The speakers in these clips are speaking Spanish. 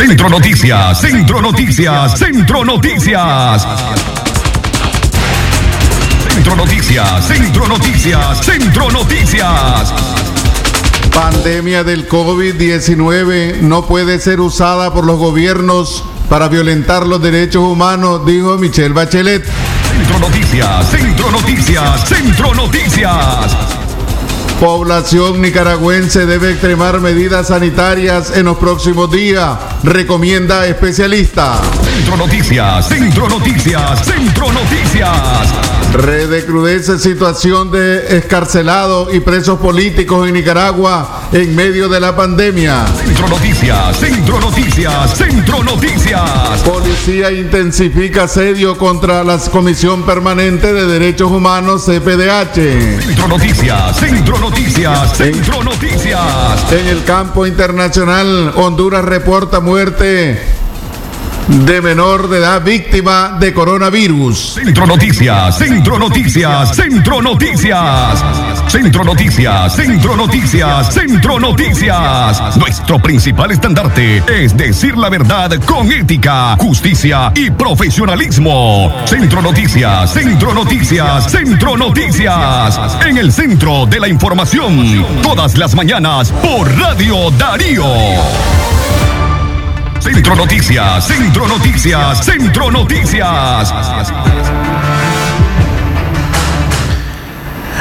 Centro Noticias, Centro Noticias, Centro Noticias. Centro Noticias, Centro Noticias, Centro Noticias. Pandemia del COVID-19 no puede ser usada por los gobiernos para violentar los derechos humanos, dijo Michelle Bachelet. Centro Noticias, Centro Noticias, Centro Noticias. Población nicaragüense debe extremar medidas sanitarias en los próximos días, recomienda especialista. Centro Noticias, Centro Noticias, Centro Noticias. Redecrudece situación de escarcelados y presos políticos en Nicaragua en medio de la pandemia. Centro Noticias, Centro Noticias, Centro Noticias. Policía intensifica asedio contra la Comisión Permanente de Derechos Humanos, CPDH. Centro Noticias, Centro Noticias, Centro Noticias. En el campo internacional, Honduras reporta muerte de menor de edad víctima de coronavirus. Centro Noticias, Centro Noticias, Centro Noticias. Centro Noticias, Centro Noticias, Centro Noticias. Nuestro principal estandarte es decir la verdad con ética, justicia y profesionalismo. Centro Noticias, Centro Noticias, Centro Noticias. En el centro de la información, todas las mañanas por Radio Darío. Centro Noticias, Centro Noticias, Centro Noticias.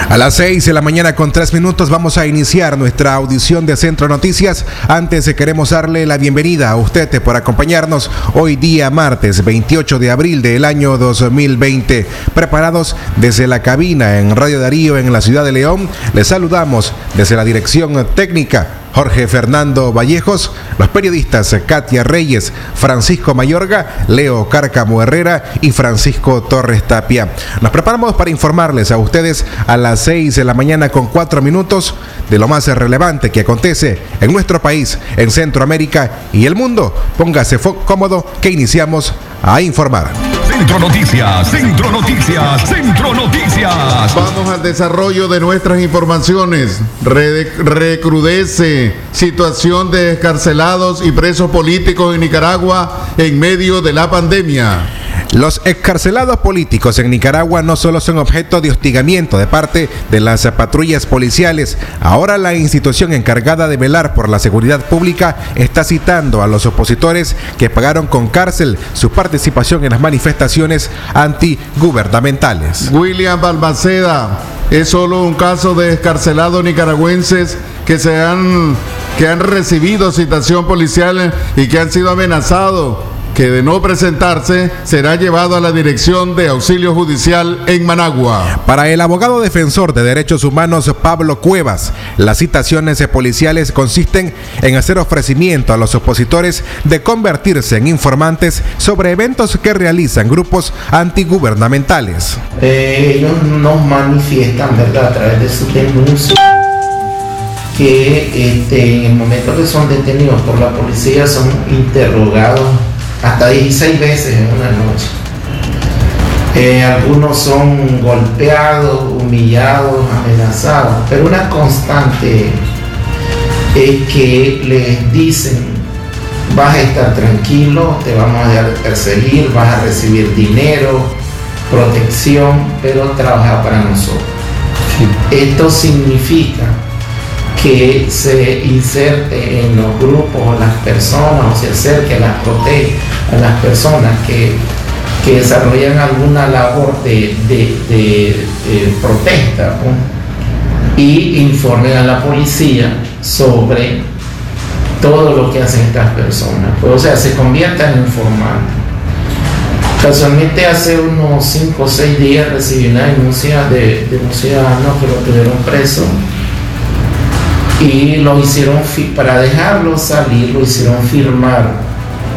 A las 6 de la mañana con 3 minutos vamos a iniciar nuestra audición de Centro Noticias. Antes queremos darle la bienvenida a usted por acompañarnos hoy día martes 28 de abril del año 2020. Preparados desde la cabina en Radio Darío en la ciudad de León, les saludamos desde la dirección técnica Jorge Fernando Vallejos, los periodistas Katia Reyes, Francisco Mayorga, Leo Cárcamo Herrera y Francisco Torres Tapia. Nos preparamos para informarles a ustedes a las 6 de la mañana con 4 minutos de lo más relevante que acontece en nuestro país, en Centroamérica y el mundo. Póngase cómodo que iniciamos a informar. Centro Noticias, Centro Noticias, Centro Noticias. Vamos al desarrollo de nuestras informaciones. recrudece situación de escarcelados y presos políticos en Nicaragua en medio de la pandemia. Los excarcelados políticos en Nicaragua no solo son objeto de hostigamiento de parte de las patrullas policiales, ahora la institución encargada de velar por la seguridad pública está citando a los opositores que pagaron con cárcel su participación en las manifestaciones antigubernamentales. William Balmaceda es solo un caso de escarcelados nicaragüenses que se han que han recibido citación policial y que han sido amenazados que de no presentarse será llevado a la Dirección de Auxilio Judicial en Managua. Para el abogado defensor de derechos humanos Pablo Cuevas, las citaciones policiales consisten en hacer ofrecimiento a los opositores de convertirse en informantes sobre eventos que realizan grupos antigubernamentales. Eh, ellos nos manifiestan, ¿verdad?, a través de su denuncia que este, en el momento que son detenidos por la policía son interrogados hasta 16 veces en una noche. Eh, algunos son golpeados, humillados, amenazados, pero una constante es que les dicen, vas a estar tranquilo, te vamos a perseguir, vas a recibir dinero, protección, pero trabaja para nosotros. Esto significa que se inserte en los grupos o las personas o se acerque a las, a las personas que, desarrollan alguna labor de, protesta y informen a la policía sobre todo lo que hacen estas personas. Pues, o sea, se conviertan en informantes. Casualmente hace unos 5 o 6 días recibí una denuncia de, de un ciudadano que lo tuvieron preso y lo hicieron, para dejarlo salir, lo hicieron firmar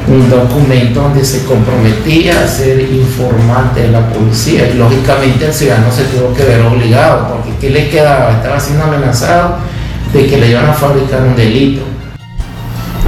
un documento donde se comprometía a ser informante de la policía y lógicamente el ciudadano se tuvo que ver obligado porque ¿qué le quedaba? Estaba siendo amenazado de que le iban a fabricar un delito.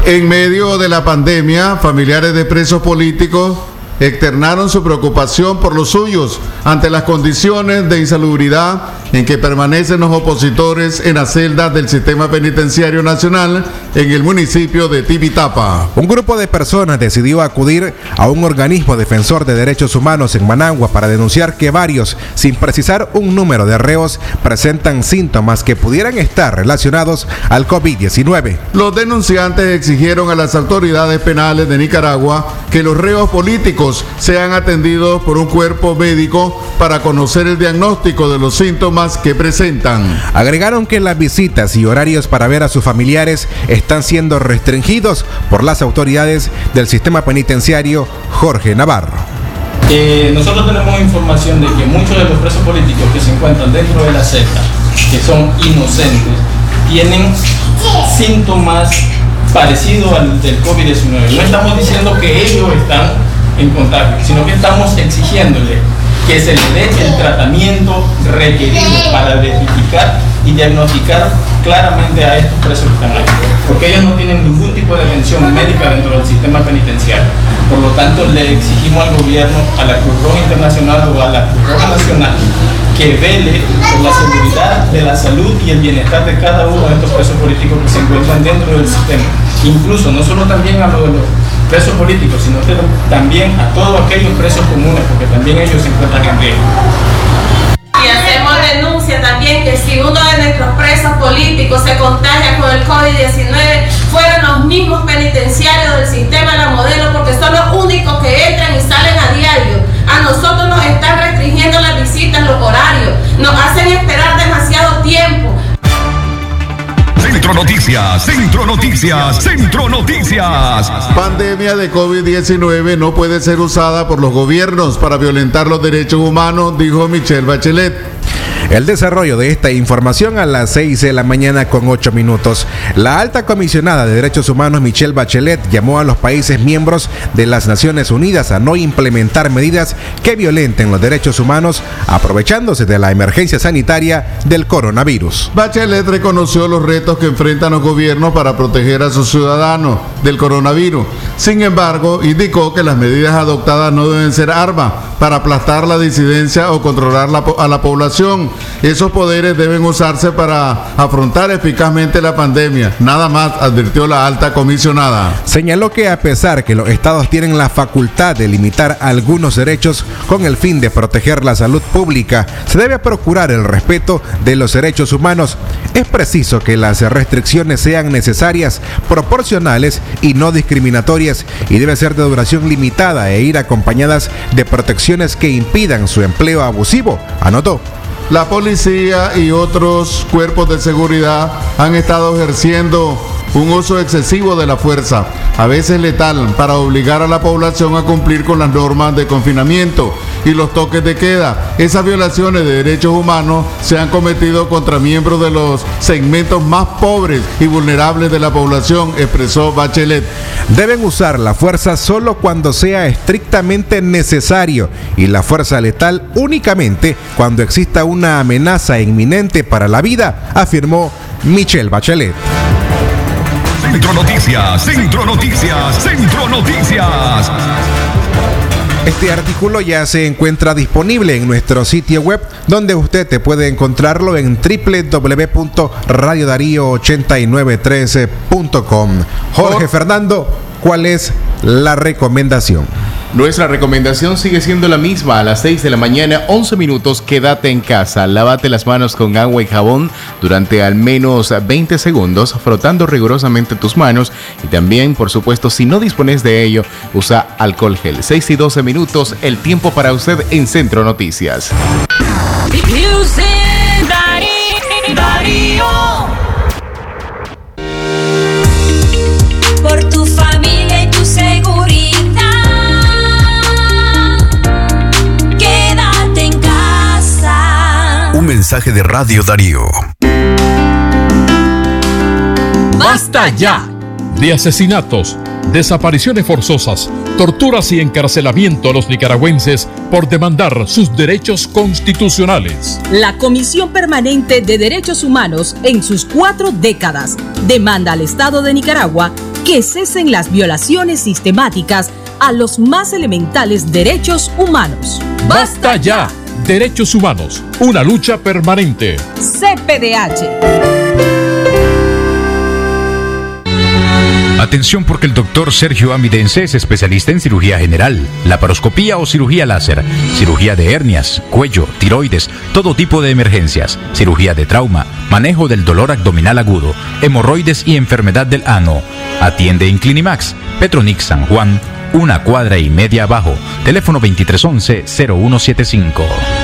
En medio de la pandemia, familiares de presos políticos externaron su preocupación por los suyos ante las condiciones de insalubridad en que permanecen los opositores en las celdas del sistema penitenciario nacional en el municipio de Tibitapa. Un grupo de personas decidió acudir a un organismo defensor de derechos humanos en Managua para denunciar que varios, sin precisar un número de reos, presentan síntomas que pudieran estar relacionados al COVID-19. Los denunciantes exigieron a las autoridades penales de Nicaragua que los reos políticos sean atendidos por un cuerpo médico para conocer el diagnóstico de los síntomas que presentan. Agregaron que las visitas y horarios para ver a sus familiares están siendo restringidos por las autoridades del sistema penitenciario Jorge Navarro. Eh, nosotros tenemos información de que muchos de los presos políticos que se encuentran dentro de la secta, que son inocentes, tienen síntomas parecidos al del COVID-19. No estamos diciendo que ellos están en contacto, sino que estamos exigiéndole que se le dé el tratamiento requerido para identificar y diagnosticar claramente a estos presos que porque ellos no tienen ningún tipo de atención médica dentro del sistema penitenciario. Por lo tanto, le exigimos al gobierno, a la Cruz Roja Internacional o a la Cruz Roja Nacional, que vele por la seguridad de la salud y el bienestar de cada uno de estos presos políticos que se encuentran dentro del sistema. Incluso, no solo también a los de los presos políticos, sino también a todos aquellos presos comunes, porque también ellos se encuentran en riesgo. Y hacemos denuncia también que si uno de nuestros presos políticos se contagia con el COVID-19, fueron los mismos penitenciarios del sistema la modelo, porque son los únicos que entran y salen a diario. A nosotros nos están restringiendo las visitas, los horarios, nos hacen esperar Centro Noticias, Centro Noticias, Centro Noticias. Pandemia de COVID-19 no puede ser usada por los gobiernos para violentar los derechos humanos, dijo Michelle Bachelet. El desarrollo de esta información a las 6 de la mañana con 8 minutos. La alta comisionada de Derechos Humanos Michelle Bachelet llamó a los países miembros de las Naciones Unidas a no implementar medidas que violenten los derechos humanos aprovechándose de la emergencia sanitaria del coronavirus. Bachelet reconoció los retos que enfrentan los gobiernos para proteger a sus ciudadanos del coronavirus. Sin embargo, indicó que las medidas adoptadas no deben ser armas para aplastar la disidencia o controlar la, a la población. Esos poderes deben usarse para afrontar eficazmente la pandemia. Nada más advirtió la alta comisionada. Señaló que a pesar que los estados tienen la facultad de limitar algunos derechos con el fin de proteger la salud pública, se debe procurar el respeto de los derechos humanos. Es preciso que las restricciones sean necesarias, proporcionales y no discriminatorias y debe ser de duración limitada e ir acompañadas de protecciones que impidan su empleo abusivo, anotó. La policía y otros cuerpos de seguridad han estado ejerciendo un uso excesivo de la fuerza, a veces letal, para obligar a la población a cumplir con las normas de confinamiento y los toques de queda. Esas violaciones de derechos humanos se han cometido contra miembros de los segmentos más pobres y vulnerables de la población, expresó Bachelet. Deben usar la fuerza solo cuando sea estrictamente necesario y la fuerza letal únicamente cuando exista una amenaza inminente para la vida, afirmó Michelle Bachelet. Centro Noticias, Centro Noticias, Centro Noticias. Este artículo ya se encuentra disponible en nuestro sitio web, donde usted te puede encontrarlo en www.radiodarío8913.com. Jorge Fernando, ¿cuál es la recomendación? Nuestra recomendación sigue siendo la misma. A las 6 de la mañana, 11 minutos, quédate en casa. Lávate las manos con agua y jabón durante al menos 20 segundos, frotando rigurosamente tus manos. Y también, por supuesto, si no dispones de ello, usa alcohol gel. 6 y 12 minutos, el tiempo para usted en Centro Noticias. Mensaje de Radio Darío. ¡Basta ya! De asesinatos, desapariciones forzosas, torturas y encarcelamiento a los nicaragüenses por demandar sus derechos constitucionales. La Comisión Permanente de Derechos Humanos, en sus cuatro décadas, demanda al Estado de Nicaragua que cesen las violaciones sistemáticas a los más elementales derechos humanos. ¡Basta ya! Derechos Humanos, una lucha permanente. CPDH. Atención porque el doctor Sergio Amidense es especialista en cirugía general, laparoscopía o cirugía láser, cirugía de hernias, cuello, tiroides, todo tipo de emergencias, cirugía de trauma, manejo del dolor abdominal agudo, hemorroides y enfermedad del ano. Atiende en Clinimax, Petronix San Juan, una cuadra y media abajo, teléfono 2311-0175.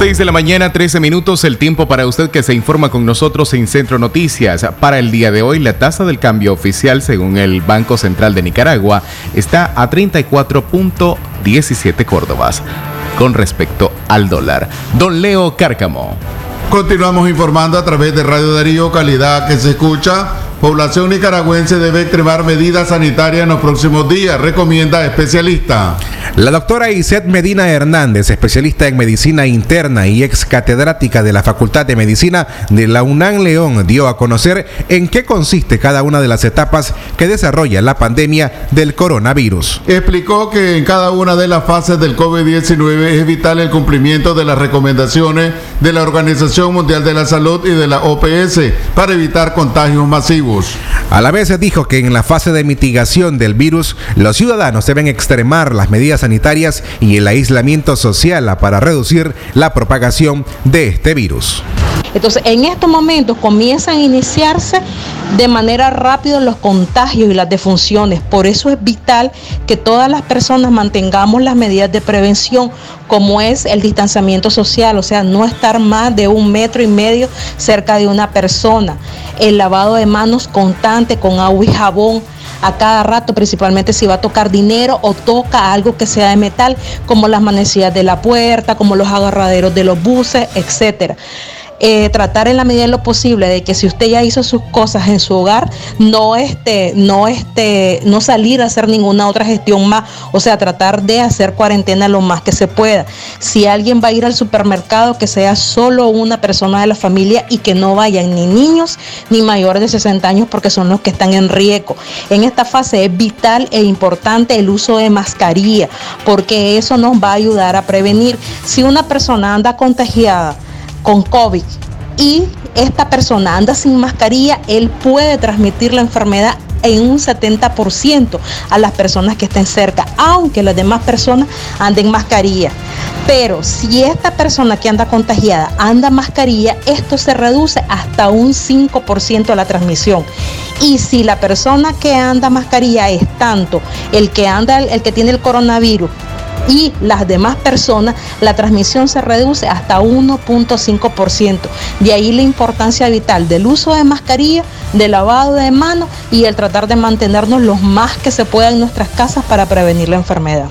6 de la mañana, 13 minutos, el tiempo para usted que se informa con nosotros en Centro Noticias. Para el día de hoy, la tasa del cambio oficial, según el Banco Central de Nicaragua, está a 34.17 córdobas con respecto al dólar. Don Leo Cárcamo. Continuamos informando a través de Radio Darío, calidad que se escucha. Población nicaragüense debe extremar medidas sanitarias en los próximos días, recomienda especialista. La doctora Iset Medina Hernández, especialista en medicina interna y ex catedrática de la Facultad de Medicina de la UNAM León, dio a conocer en qué consiste cada una de las etapas que desarrolla la pandemia del coronavirus. Explicó que en cada una de las fases del COVID-19 es vital el cumplimiento de las recomendaciones de la Organización Mundial de la Salud y de la OPS para evitar contagios masivos. A la vez dijo que en la fase de mitigación del virus, los ciudadanos deben extremar las medidas sanitarias y el aislamiento social para reducir la propagación de este virus. Entonces, en estos momentos comienzan a iniciarse de manera rápida los contagios y las defunciones. Por eso es vital que todas las personas mantengamos las medidas de prevención, como es el distanciamiento social, o sea, no estar más de un metro y medio cerca de una persona, el lavado de manos constante con agua y jabón a cada rato, principalmente si va a tocar dinero o toca algo que sea de metal, como las manecillas de la puerta, como los agarraderos de los buses, etcétera. Eh, tratar en la medida de lo posible de que si usted ya hizo sus cosas en su hogar, no este, no este, no salir a hacer ninguna otra gestión más, o sea, tratar de hacer cuarentena lo más que se pueda. Si alguien va a ir al supermercado, que sea solo una persona de la familia y que no vayan ni niños ni mayores de 60 años porque son los que están en riesgo. En esta fase es vital e importante el uso de mascarilla porque eso nos va a ayudar a prevenir. Si una persona anda contagiada, con COVID y esta persona anda sin mascarilla, él puede transmitir la enfermedad en un 70% a las personas que estén cerca, aunque las demás personas anden mascarilla. Pero si esta persona que anda contagiada anda mascarilla, esto se reduce hasta un 5% de la transmisión. Y si la persona que anda mascarilla es tanto el que anda el que tiene el coronavirus y las demás personas, la transmisión se reduce hasta 1.5%. De ahí la importancia vital del uso de mascarilla, del lavado de manos y el tratar de mantenernos lo más que se pueda en nuestras casas para prevenir la enfermedad.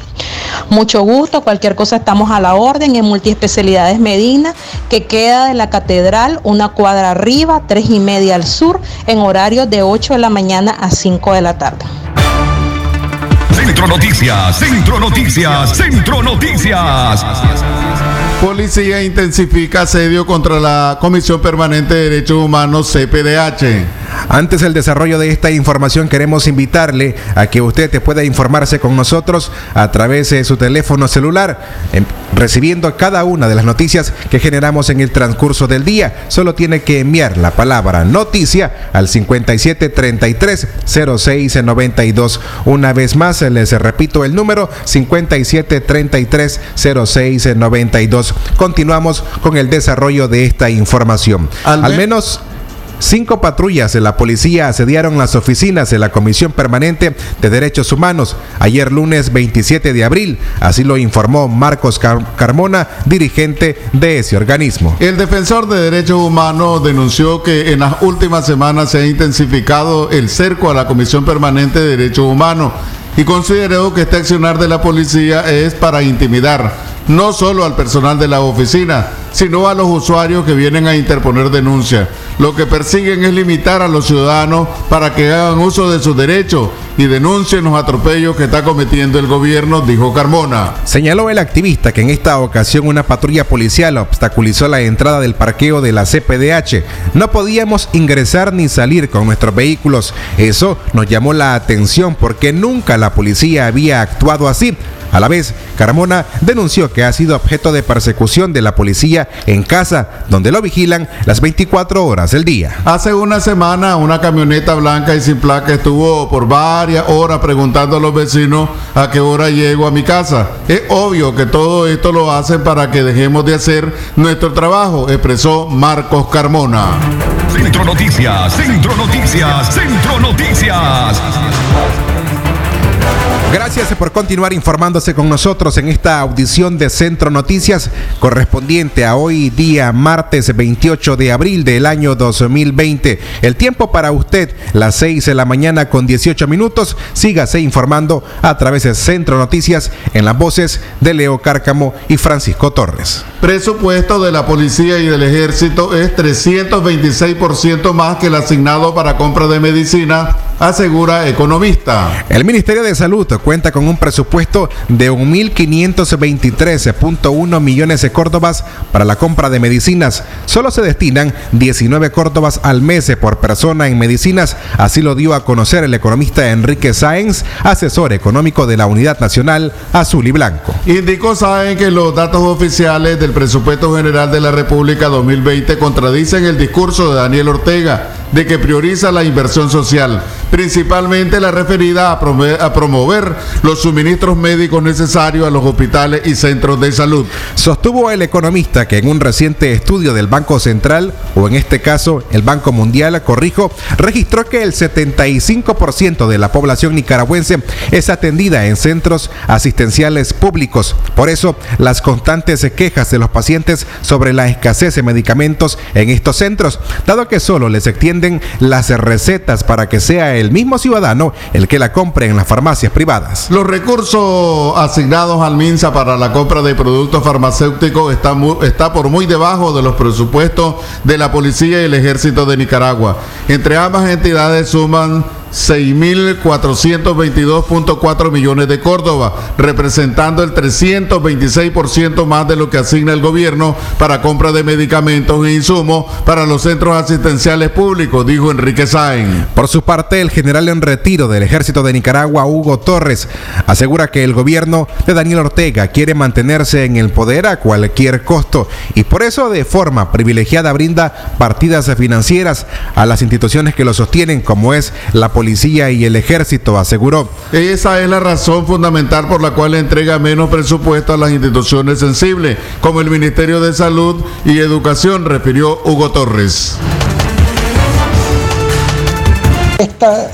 Mucho gusto, cualquier cosa estamos a la orden en Multiespecialidades Medina, que queda de la Catedral, una cuadra arriba, tres y media al sur, en horario de 8 de la mañana a 5 de la tarde. Centro Noticias, Centro Noticias, Centro Noticias. Policía intensifica asedio contra la Comisión Permanente de Derechos Humanos, CPDH. Antes del desarrollo de esta información queremos invitarle a que usted te pueda informarse con nosotros a través de su teléfono celular, em, recibiendo cada una de las noticias que generamos en el transcurso del día. Solo tiene que enviar la palabra noticia al 5733 0692. Una vez más, les repito el número 5733 0692. Continuamos con el desarrollo de esta información. Al, menos Cinco patrullas de la policía asediaron las oficinas de la Comisión Permanente de Derechos Humanos ayer lunes 27 de abril. Así lo informó Marcos Carmona, dirigente de ese organismo. El defensor de derechos humanos denunció que en las últimas semanas se ha intensificado el cerco a la Comisión Permanente de Derechos Humanos y consideró que este accionar de la policía es para intimidar no solo al personal de la oficina, sino a los usuarios que vienen a interponer denuncias. Lo que persiguen es limitar a los ciudadanos para que hagan uso de sus derechos y denuncien los atropellos que está cometiendo el gobierno, dijo Carmona. Señaló el activista que en esta ocasión una patrulla policial obstaculizó la entrada del parqueo de la CPDH. No podíamos ingresar ni salir con nuestros vehículos. Eso nos llamó la atención porque nunca la policía había actuado así. A la vez, Carmona denunció que ha sido objeto de persecución de la policía en casa, donde lo vigilan las 24 horas del día. Hace una semana, una camioneta blanca y sin placa estuvo por varias horas preguntando a los vecinos a qué hora llego a mi casa. Es obvio que todo esto lo hacen para que dejemos de hacer nuestro trabajo, expresó Marcos Carmona. Centro Noticias, Centro Noticias, Centro Noticias. Gracias por continuar informándose con nosotros en esta audición de Centro Noticias correspondiente a hoy día martes 28 de abril del año 2020. El tiempo para usted, las 6 de la mañana con 18 minutos. Sígase informando a través de Centro Noticias en las voces de Leo Cárcamo y Francisco Torres. Presupuesto de la policía y del ejército es 326% más que el asignado para compra de medicina, asegura economista. El Ministerio de Salud cuenta con un presupuesto de 1.523.1 millones de córdobas para la compra de medicinas. Solo se destinan 19 córdobas al mes por persona en medicinas. Así lo dio a conocer el economista Enrique Sáenz, asesor económico de la Unidad Nacional Azul y Blanco. Indicó Sáenz que los datos oficiales del presupuesto general de la República 2020 contradicen el discurso de Daniel Ortega de que prioriza la inversión social, principalmente la referida a, promover los suministros médicos necesarios a los hospitales y centros de salud. Sostuvo el economista que en un reciente estudio del Banco Central, o en este caso el Banco Mundial, corrijo, registró que el 75% de la población nicaragüense es atendida en centros asistenciales públicos. Por eso, las constantes quejas de los pacientes sobre la escasez de medicamentos en estos centros, dado que solo les las recetas para que sea el mismo ciudadano el que la compre en las farmacias privadas. Los recursos asignados al MINSA para la compra de productos farmacéuticos están está por muy debajo de los presupuestos de la Policía y el Ejército de Nicaragua. Entre ambas entidades suman 6.422.4 millones de Córdoba, representando el 326% más de lo que asigna el gobierno para compra de medicamentos e insumos para los centros asistenciales públicos, dijo Enrique Sáenz. Por su parte, el general en retiro del ejército de Nicaragua, Hugo Torres, asegura que el gobierno de Daniel Ortega quiere mantenerse en el poder a cualquier costo y por eso de forma privilegiada brinda partidas financieras a las instituciones que lo sostienen, como es la policía y el ejército, aseguró. Esa es la razón fundamental por la cual entrega menos presupuesto a las instituciones sensibles, como el Ministerio de Salud y Educación, refirió Hugo Torres. Esta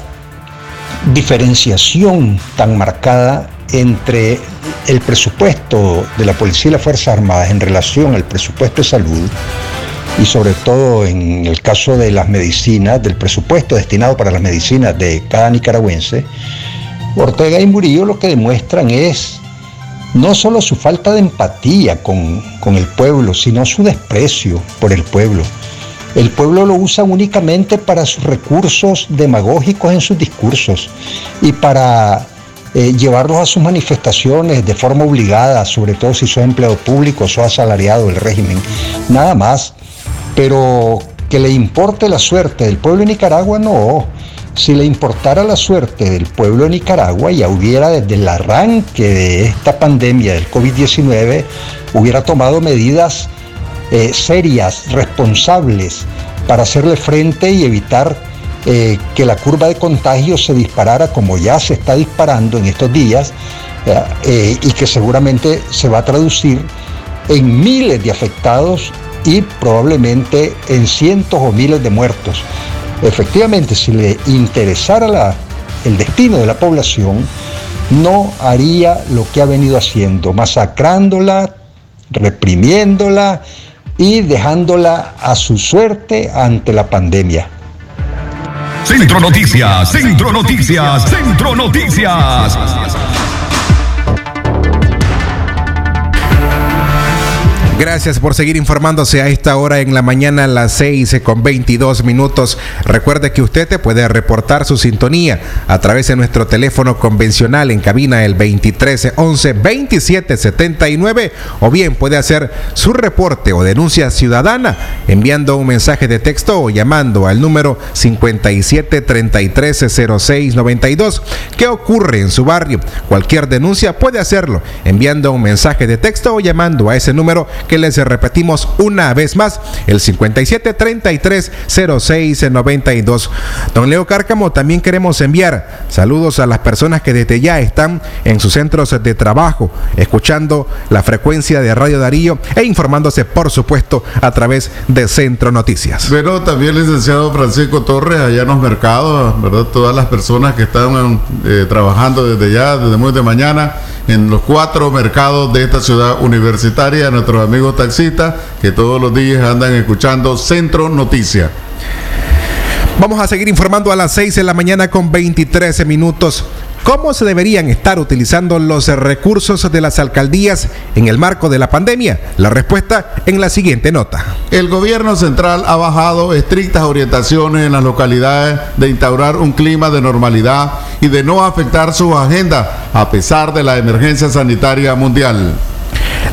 diferenciación tan marcada entre el presupuesto de la Policía y las Fuerzas Armadas en relación al presupuesto de salud y sobre todo en el caso de las medicinas, del presupuesto destinado para las medicinas de cada nicaragüense, Ortega y Murillo lo que demuestran es no solo su falta de empatía con, con el pueblo, sino su desprecio por el pueblo. El pueblo lo usa únicamente para sus recursos demagógicos en sus discursos y para eh, llevarlos a sus manifestaciones de forma obligada, sobre todo si son empleados públicos o asalariado del régimen. Nada más pero que le importe la suerte del pueblo de Nicaragua, no. Si le importara la suerte del pueblo de Nicaragua, ya hubiera desde el arranque de esta pandemia del COVID-19, hubiera tomado medidas eh, serias, responsables, para hacerle frente y evitar eh, que la curva de contagio se disparara como ya se está disparando en estos días eh, y que seguramente se va a traducir en miles de afectados y probablemente en cientos o miles de muertos. Efectivamente, si le interesara el destino de la población, no haría lo que ha venido haciendo, masacrándola, reprimiéndola y dejándola a su suerte ante la pandemia. Centro Noticias, Centro Noticias, Centro Noticias. Gracias por seguir informándose a esta hora en la mañana a las 6 con 22 minutos. Recuerde que usted te puede reportar su sintonía a través de nuestro teléfono convencional en cabina el 2311 2779 o bien puede hacer su reporte o denuncia ciudadana enviando un mensaje de texto o llamando al número 57330692. ¿Qué ocurre en su barrio? Cualquier denuncia puede hacerlo enviando un mensaje de texto o llamando a ese número que les repetimos una vez más, el 57330692. Don Leo Cárcamo, también queremos enviar saludos a las personas que desde ya están en sus centros de trabajo, escuchando la frecuencia de Radio Darío e informándose, por supuesto, a través de Centro Noticias. Pero también licenciado Francisco Torres, allá en los mercados, ¿verdad? Todas las personas que están eh, trabajando desde ya, desde muy de mañana, en los cuatro mercados de esta ciudad universitaria, nuestros amigos amigos taxistas que todos los días andan escuchando Centro Noticias. Vamos a seguir informando a las 6 de la mañana con 23 minutos. ¿Cómo se deberían estar utilizando los recursos de las alcaldías en el marco de la pandemia? La respuesta en la siguiente nota. El gobierno central ha bajado estrictas orientaciones en las localidades de instaurar un clima de normalidad y de no afectar su agenda a pesar de la emergencia sanitaria mundial.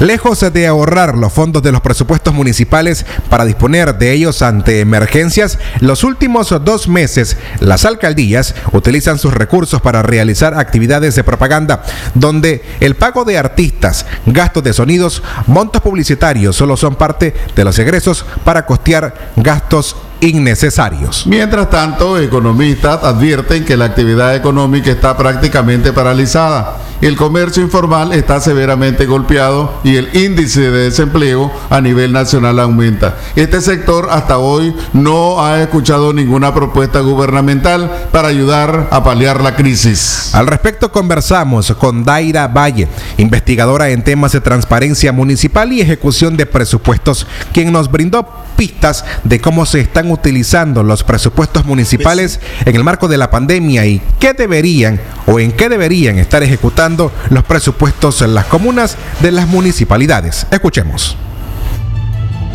Lejos de ahorrar los fondos de los presupuestos municipales para disponer de ellos ante emergencias, los últimos dos meses las alcaldías utilizan sus recursos para realizar actividades de propaganda, donde el pago de artistas, gastos de sonidos, montos publicitarios solo son parte de los egresos para costear gastos innecesarios. Mientras tanto, economistas advierten que la actividad económica está prácticamente paralizada. El comercio informal está severamente golpeado y el índice de desempleo a nivel nacional aumenta. Este sector hasta hoy no ha escuchado ninguna propuesta gubernamental para ayudar a paliar la crisis. Al respecto conversamos con Daira Valle, investigadora en temas de transparencia municipal y ejecución de presupuestos, quien nos brindó pistas de cómo se están utilizando los presupuestos municipales en el marco de la pandemia y qué deberían o en qué deberían estar ejecutando los presupuestos en las comunas de las municipalidades. Escuchemos.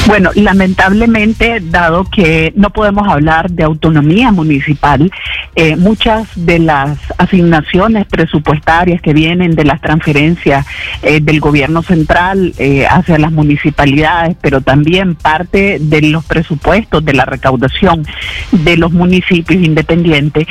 Bueno, lamentablemente, dado que no podemos hablar de autonomía municipal, eh, muchas de las asignaciones presupuestarias que vienen de las transferencias eh, del gobierno central eh, hacia las municipalidades, pero también parte de los presupuestos de la recaudación de los municipios independientes,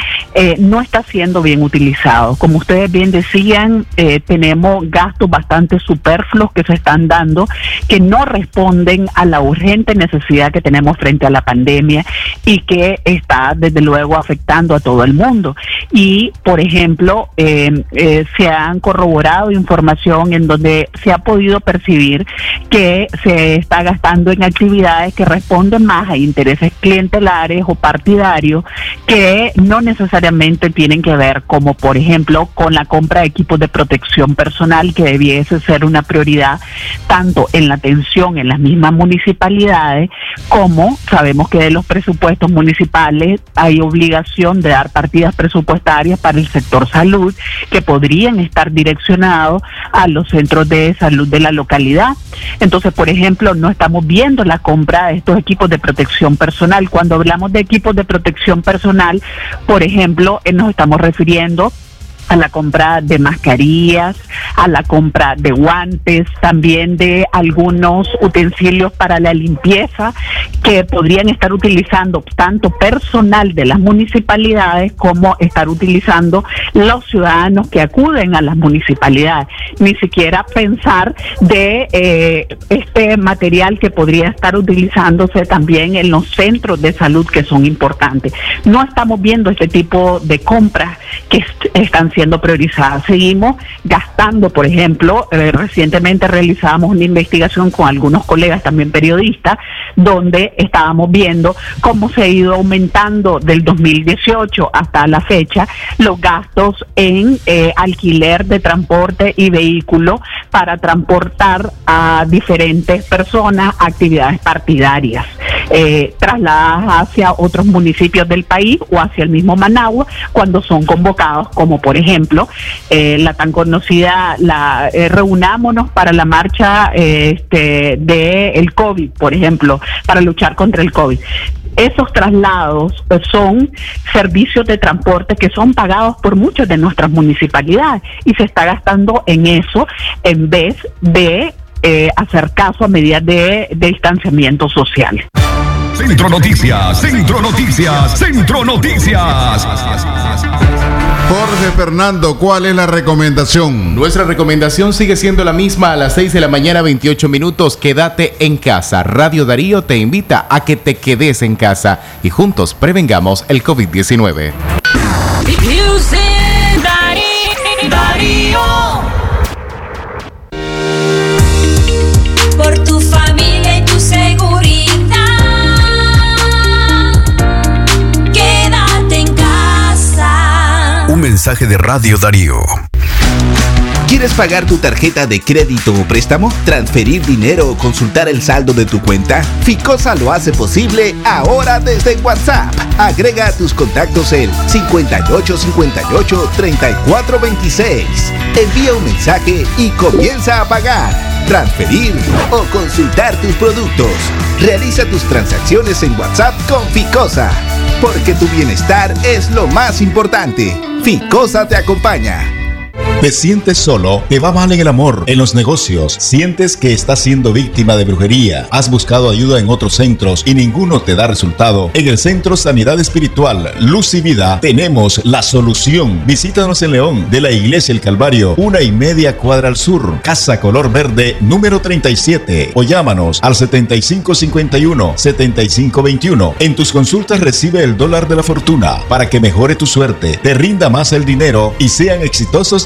no está siendo bien utilizado. Como ustedes bien decían, tenemos gastos bastante superfluos que se están dando que no responden a la urgente necesidad que tenemos frente a la pandemia y que está desde luego afectando a todo el mundo. Y, por ejemplo, eh, eh, se han corroborado información en donde se ha podido percibir que se está gastando en actividades que responden más a intereses clientelares o partidarios que no necesariamente tienen que ver, como por ejemplo, con la compra de equipos de protección personal, que debiese ser una prioridad tanto en la atención en las mismas municipalidades como sabemos que de los presupuestos municipales hay obligación de dar partidas presupuestarias para el sector salud que podrían estar direccionados a los centros de salud de la localidad. Entonces, por ejemplo, no estamos viendo la compra de estos equipos de protección personal. Cuando hablamos de equipos de protección personal, por ejemplo, eh, nos estamos refiriendo a la compra de mascarillas, a la compra de guantes, también de algunos utensilios para la limpieza que podrían estar utilizando tanto personal de las municipalidades como estar utilizando los ciudadanos que acuden a las municipalidades. Ni siquiera pensar de eh, este material que podría estar utilizándose también en los centros de salud que son importantes. No estamos viendo este tipo de compras que están siendo priorizadas. Seguimos gastando, por ejemplo, eh, recientemente realizábamos una investigación con algunos colegas también periodistas, donde estábamos viendo cómo se ha ido aumentando del 2018 hasta la fecha los gastos en eh, alquiler de transporte y vehículo para transportar a diferentes personas actividades partidarias, eh, trasladadas hacia otros municipios del país o hacia el mismo Managua cuando son convocados, como por ejemplo eh, la tan conocida, la reunámonos para la marcha este, de el COVID, por ejemplo, para luchar contra el COVID esos traslados eh, son servicios de transporte que son pagados por muchas de nuestras municipalidades y se está gastando en eso en vez de eh, hacer caso a medidas de, de distanciamiento social. Centro Noticias, Centro Noticias, Centro Noticias. Jorge Fernando, ¿cuál es la recomendación? Nuestra recomendación sigue siendo la misma a las 6 de la mañana, 28 minutos. Quédate en casa. Radio Darío te invita a que te quedes en casa y juntos prevengamos el COVID-19. Por mensaje de Radio Darío. ¿Quieres pagar tu tarjeta de crédito o préstamo? ¿Transferir dinero o consultar el saldo de tu cuenta? Ficosa lo hace posible ahora desde WhatsApp. Agrega a tus contactos el 5858-3426. Envía un mensaje y comienza a pagar, transferir o consultar tus productos. Realiza tus transacciones en WhatsApp con Ficosa. Porque tu bienestar es lo más importante. Ficosa te acompaña. ¿Te sientes solo? ¿Te va mal en el amor, en los negocios? ¿Sientes que estás siendo víctima de brujería? ¿Has buscado ayuda en otros centros y ninguno te da resultado? En el Centro Sanidad Espiritual Luz y Vida tenemos la solución. Visítanos en León, de la Iglesia El Calvario, una y media cuadra al sur, Casa Color Verde, número 37. O llámanos al 7551-7521. En tus consultas recibe el dólar de la fortuna para que mejore tu suerte, te rinda más el dinero y sean exitosos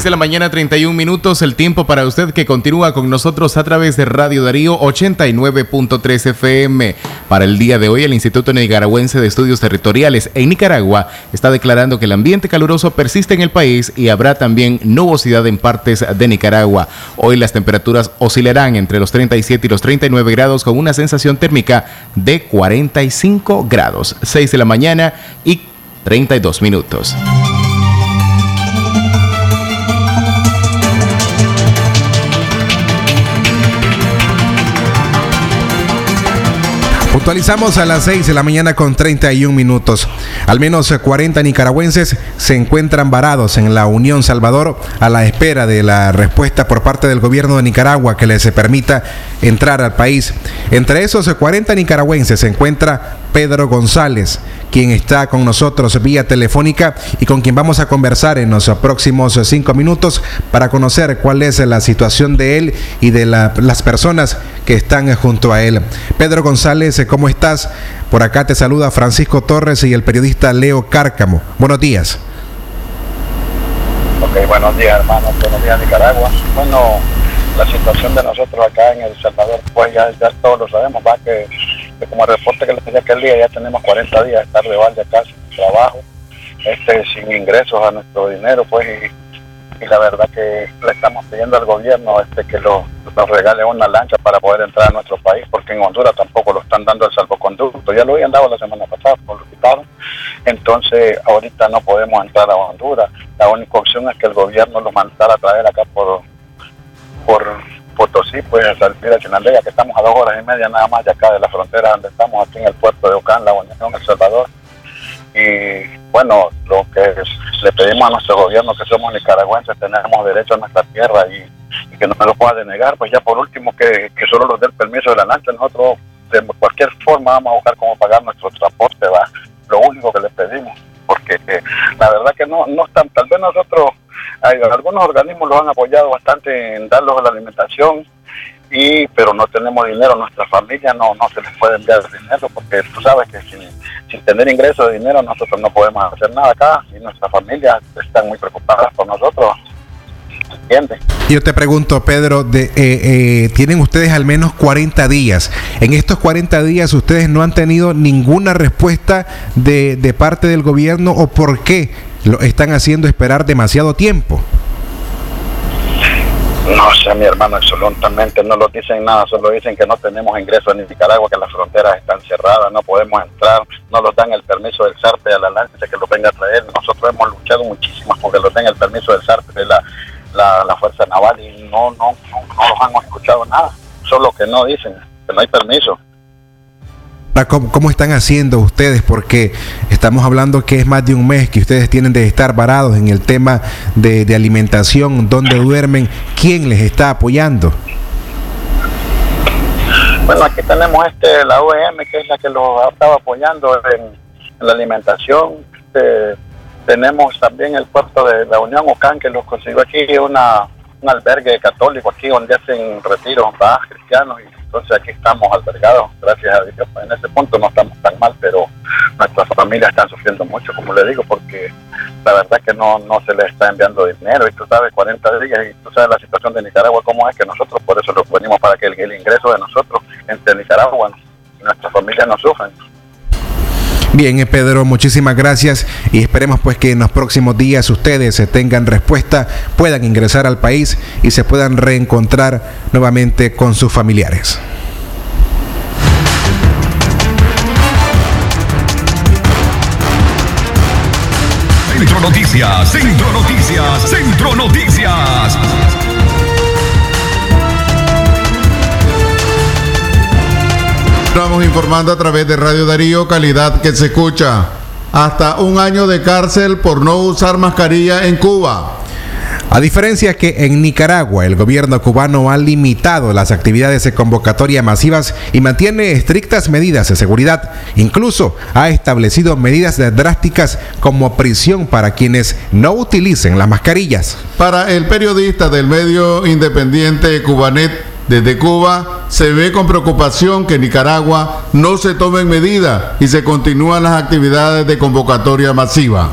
Seis de la mañana, 31 minutos, el tiempo para usted que continúa con nosotros a través de Radio Darío 89.3 FM. Para el día de hoy, el Instituto Nicaragüense de Estudios Territoriales en Nicaragua está declarando que el ambiente caluroso persiste en el país y habrá también nubosidad en partes de Nicaragua. Hoy las temperaturas oscilarán entre los 37 y los 39 grados con una sensación térmica de 45 grados. 6 de la mañana y 32 minutos. Puntualizamos a las 6 de la mañana con 31 minutos. Al menos 40 nicaragüenses se encuentran varados en la Unión Salvador a la espera de la respuesta por parte del gobierno de Nicaragua que les permita entrar al país. Entre esos 40 nicaragüenses se encuentra Pedro González, quien está con nosotros vía telefónica y con quien vamos a conversar en los próximos cinco minutos para conocer cuál es la situación de él y de la, las personas que están junto a él. Pedro González, ¿cómo estás? Por acá te saluda Francisco Torres y el periodista Leo Cárcamo. Buenos días. Ok, buenos días hermanos, buenos días Nicaragua. Bueno, la situación de nosotros acá en El Salvador, pues ya, ya todos lo sabemos, va que como el reporte que les dije aquel día, ya tenemos 40 días de estar de balde acá sin trabajo, este, sin ingresos a nuestro dinero, pues, y, la verdad que le estamos pidiendo al gobierno este que lo, nos regale una lancha para poder entrar a nuestro país, porque en Honduras tampoco lo están dando el salvoconducto, ya lo habían dado la semana pasada, por lo quitaron, entonces ahorita no podemos entrar a Honduras, la única opción es que el gobierno lo mandara a traer acá por por Potosí, pues a salir a Chinandega, que estamos a dos horas y media nada más de acá de la frontera donde estamos, aquí en el puerto de Ocán, la Unión El Salvador. Y bueno, lo que le pedimos a nuestro gobierno, que somos nicaragüenses, tenemos derecho a nuestra tierra y, que no me lo pueda denegar, pues ya por último que, que solo nos dé el permiso de la lancha, nosotros de cualquier forma vamos a buscar cómo pagar nuestro transporte, va, lo único que le pedimos, porque eh, la verdad que no, no están, tal vez nosotros algunos organismos lo han apoyado bastante en darlos la alimentación, y pero no tenemos dinero, nuestra familia no, no se les puede enviar dinero porque tú sabes que sin, sin tener ingresos de dinero nosotros no podemos hacer nada acá y nuestras familias están muy preocupadas por nosotros. Yo te pregunto, Pedro, de, eh, eh, tienen ustedes al menos 40 días. En estos 40 días ustedes no han tenido ninguna respuesta de, de parte del gobierno o por qué lo están haciendo esperar demasiado tiempo. No sé, mi hermano, absolutamente no lo dicen nada, solo dicen que no tenemos ingresos en Nicaragua, que las fronteras están cerradas, no podemos entrar, no nos dan el permiso del SARPE a la lancha que lo venga a traer. Nosotros hemos luchado muchísimo porque lo den el permiso del SARPE de la, la, Fuerza Naval y no, no, no, no los hemos escuchado nada, solo que no dicen, que no hay permiso. ¿Cómo, están haciendo ustedes? Porque estamos hablando que es más de un mes que ustedes tienen de estar varados en el tema de, alimentación, dónde duermen, quién les está apoyando. Bueno, aquí tenemos este la OEM, que es la que los estaba apoyando en, la alimentación. Este, tenemos también el puerto de la Unión Ocán, que los consiguió aquí una, un albergue católico, aquí donde hacen retiros para cristianos y entonces aquí estamos albergados, gracias a Dios. En ese punto no estamos tan mal, pero nuestras familias están sufriendo mucho, como le digo, porque la verdad que no, no se les está enviando dinero. Y tú sabes, 40 días, y tú sabes la situación de Nicaragua, cómo es que nosotros por eso lo venimos para que el, ingreso de nosotros entre Nicaragua y nuestras familias no sufran. Bien, eh, Pedro, muchísimas gracias y esperemos pues que en los próximos días ustedes tengan respuesta, puedan ingresar al país y se puedan reencontrar nuevamente con sus familiares. Centro Noticias, Centro Noticias, Centro Noticias. Estamos informando a través de Radio Darío, calidad que se escucha. Hasta un año de cárcel por no usar mascarilla en Cuba. A diferencia que en Nicaragua el gobierno cubano ha limitado las actividades de convocatoria masivas y mantiene estrictas medidas de seguridad, incluso ha establecido medidas drásticas como prisión para quienes no utilicen las mascarillas. Para el periodista del medio independiente Cubanet, desde Cuba se ve con preocupación que Nicaragua no se tomen medidas y se continúan las actividades de convocatoria masiva.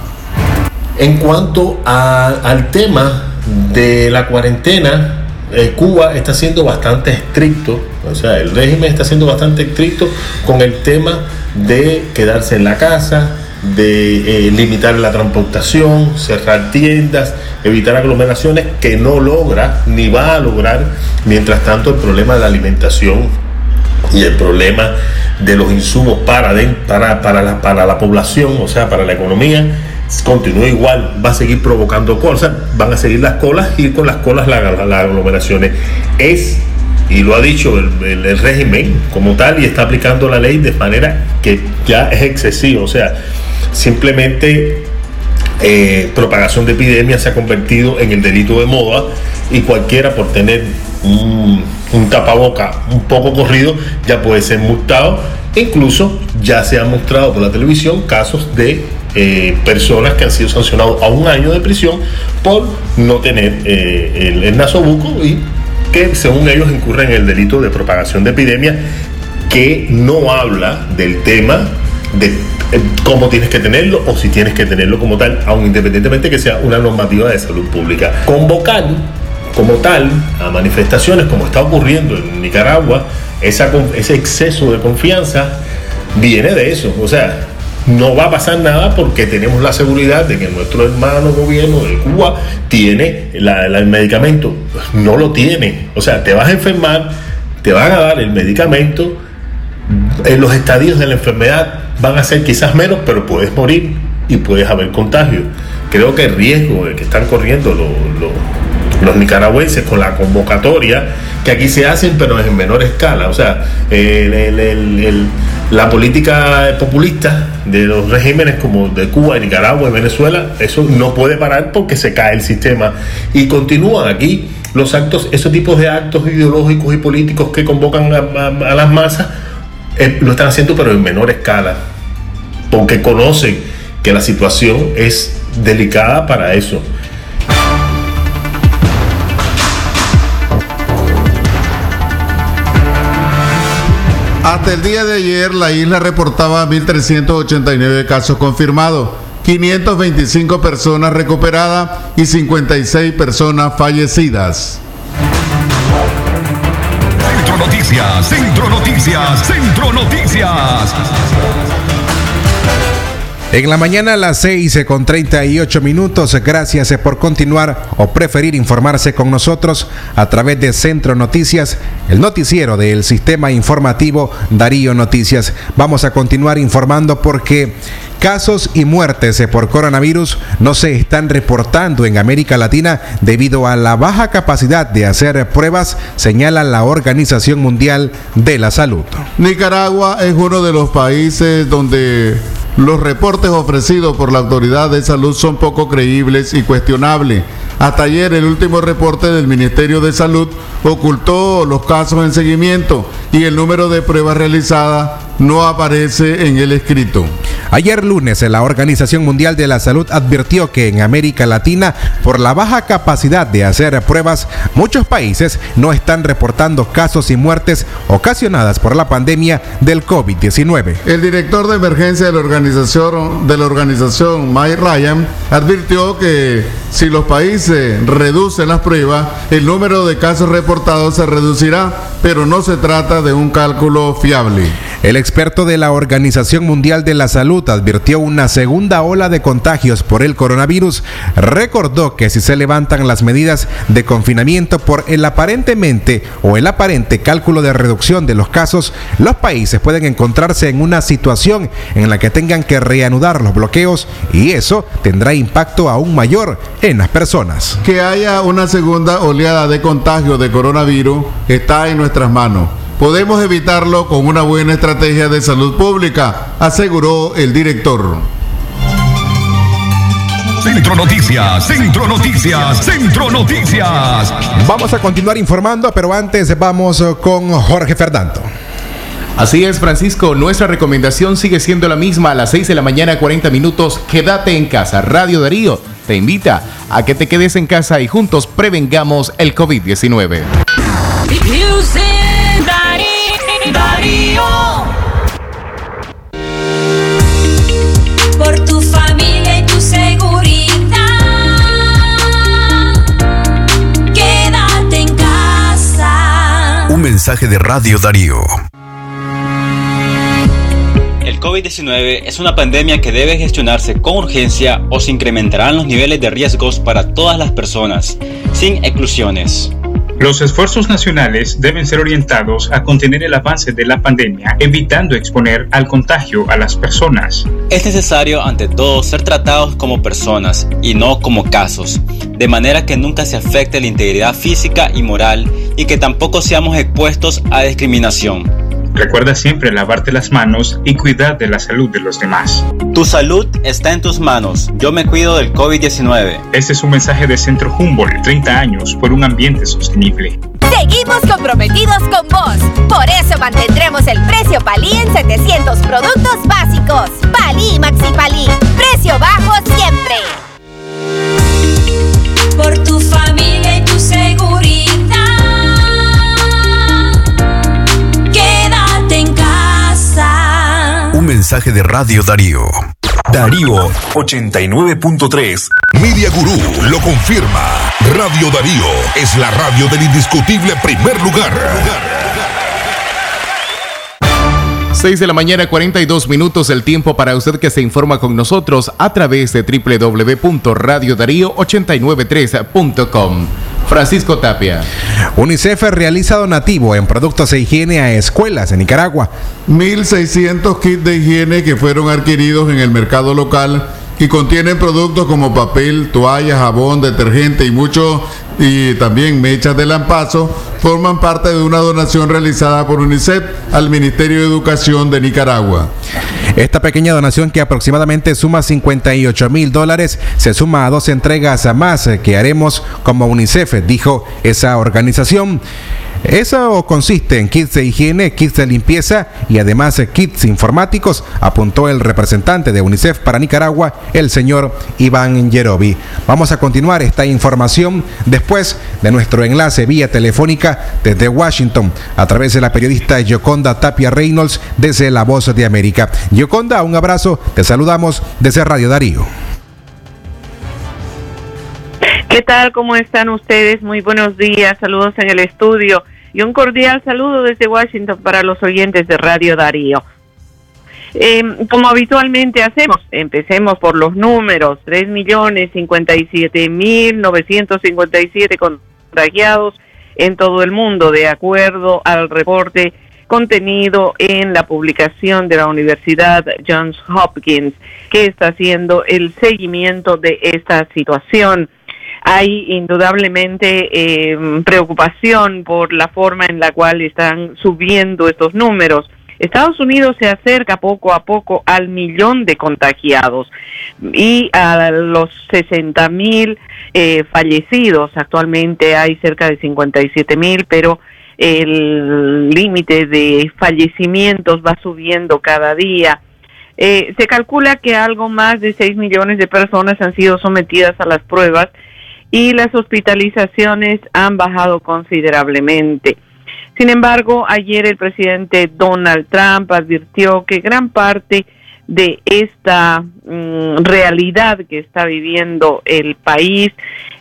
En cuanto al tema de la cuarentena, eh, Cuba está siendo bastante estricto, o sea, el régimen está siendo bastante estricto con el tema de quedarse en la casa, de eh, limitar la transportación, cerrar tiendas, evitar aglomeraciones que no logra ni va a lograr, mientras tanto, el problema de la alimentación y el problema de los insumos para, para, para, la, para la población, o sea, para la economía, continúa igual, va a seguir provocando cosas, van a seguir las colas y con las colas las aglomeraciones. Es, y lo ha dicho el, el, régimen como tal, y está aplicando la ley de manera que ya es excesivo, o sea, simplemente eh, propagación de epidemia se ha convertido en el delito de moda y cualquiera por tener un, tapaboca un poco corrido ya puede ser multado. Incluso ya se han mostrado por la televisión casos de eh, personas que han sido sancionados a un año de prisión por no tener eh, el, el nasobuco y que según ellos incurren en el delito de propagación de epidemia que no habla del tema de eh, cómo tienes que tenerlo o si tienes que tenerlo como tal, aun independientemente que sea una normativa de salud pública. Convocar como tal a manifestaciones como está ocurriendo en Nicaragua, esa, ese exceso de confianza viene de eso. O sea, no va a pasar nada porque tenemos la seguridad de que nuestro hermano gobierno de Cuba tiene el medicamento. No lo tiene. O sea, te vas a enfermar, te van a dar el medicamento. En los estadios de la enfermedad van a ser quizás menos, pero puedes morir y puedes haber contagio. Creo que el riesgo que están corriendo los, los, nicaragüenses con la convocatoria que aquí se hacen, pero en menor escala. O sea, la política populista de los regímenes como de Cuba, Nicaragua y Venezuela, eso no puede parar porque se cae el sistema. Y continúan aquí los actos, esos tipos de actos ideológicos y políticos que convocan a las masas, eh, lo están haciendo pero en menor escala, porque conocen que la situación es delicada para eso. Hasta el día de ayer, la isla reportaba 1.389 casos confirmados, 525 personas recuperadas y 56 personas fallecidas. Noticias, Centro Noticias, Centro Noticias. En la mañana a las 6 con 38 minutos, gracias por continuar o preferir informarse con nosotros a través de Centro Noticias, el noticiero del sistema informativo Darío Noticias. Vamos a continuar informando porque casos y muertes por coronavirus no se están reportando en América Latina debido a la baja capacidad de hacer pruebas, señala la Organización Mundial de la Salud. Nicaragua es uno de los países donde los reportes ofrecidos por la autoridad de salud son poco creíbles y cuestionables. Hasta ayer el último reporte del Ministerio de Salud ocultó los casos en seguimiento y el número de pruebas realizadas no aparece en el escrito. Ayer lunes, la Organización Mundial de la Salud advirtió que en América Latina, por la baja capacidad de hacer pruebas, muchos países no están reportando casos y muertes ocasionadas por la pandemia del COVID-19. El director de emergencia de la organización, de la organización Mike Ryan, advirtió que si los países reducen las pruebas, el número de casos reportados se reducirá, pero no se trata de un cálculo fiable. El experto de la Organización Mundial de la Salud advirtió una segunda ola de contagios por el coronavirus. Recordó que si se levantan las medidas de confinamiento por el aparentemente o el aparente cálculo de reducción de los casos, los países pueden encontrarse en una situación en la que tengan que reanudar los bloqueos y eso tendrá impacto aún mayor en las personas. Que haya una segunda oleada de contagio de coronavirus está en nuestras manos. Podemos evitarlo con una buena estrategia de salud pública, aseguró el director. Centro Noticias, Centro Noticias, Centro Noticias. Vamos a continuar informando, pero antes vamos con Jorge Fernando. Así es, Francisco. Nuestra recomendación sigue siendo la misma a las 6 de la mañana, 40 minutos. Quédate en casa. Radio Darío te invita a que te quedes en casa y juntos prevengamos el COVID-19. Por tu familia y tu seguridad. Quédate en casa. Un mensaje de Radio Darío. El COVID-19 es una pandemia que debe gestionarse con urgencia o se incrementarán los niveles de riesgos para todas las personas, sin exclusiones. Los esfuerzos nacionales deben ser orientados a contener el avance de la pandemia, evitando exponer al contagio a las personas. Es necesario, ante todo, ser tratados como personas y no como casos, de manera que nunca se afecte la integridad física y moral y que tampoco seamos expuestos a discriminación. Recuerda siempre lavarte las manos y cuidar de la salud de los demás. Tu salud está en tus manos. Yo me cuido del COVID-19. Este es un mensaje de Centro Humboldt, 30 años por un ambiente sostenible. Seguimos comprometidos con vos. Por eso mantendremos el precio Palí en 700 productos básicos. Palí Maxi Palí. Precio bajo siempre. Por tu familia y tu seguridad. Mensaje de Radio Darío. Darío 89.3. Media Gurú lo confirma. Radio Darío es la radio del indiscutible primer lugar. 6 de la mañana, 42 minutos, el tiempo para usted que se informa con nosotros a través de www.radiodarío893.com. Francisco Tapia. UNICEF realiza donativo en productos de higiene a escuelas en Nicaragua. 1.600 kits de higiene que fueron adquiridos en el mercado local y contienen productos como papel, toalla, jabón, detergente y mucho y también mechas de lampazo forman parte de una donación realizada por UNICEF al Ministerio de Educación de Nicaragua. Esta pequeña donación que aproximadamente suma 58 mil dólares se suma a dos entregas a más que haremos como UNICEF, dijo esa organización. Eso consiste en kits de higiene, kits de limpieza y además kits informáticos, apuntó el representante de UNICEF para Nicaragua, el señor Iván Yerobi. Vamos a continuar esta información después de nuestro enlace vía telefónica desde Washington a través de la periodista Yoconda Tapia Reynolds desde La Voz de América. Yoconda, un abrazo, te saludamos desde Radio Darío. ¿Qué tal? ¿Cómo están ustedes? Muy buenos días. Saludos en el estudio y un cordial saludo desde Washington para los oyentes de Radio Darío. Eh, como habitualmente hacemos, empecemos por los números. 3.057.957 contagiados en todo el mundo, de acuerdo al reporte contenido en la publicación de la Universidad Johns Hopkins, que está haciendo el seguimiento de esta situación hay indudablemente eh, preocupación por la forma en la cual están subiendo estos números. Estados Unidos se acerca poco a poco al millón de contagiados y a los 60 mil eh, fallecidos. Actualmente hay cerca de 57 mil, pero el límite de fallecimientos va subiendo cada día. Eh, se calcula que algo más de 6 millones de personas han sido sometidas a las pruebas y las hospitalizaciones han bajado considerablemente. Sin embargo, ayer el presidente Donald Trump advirtió que gran parte de esta mm, realidad que está viviendo el país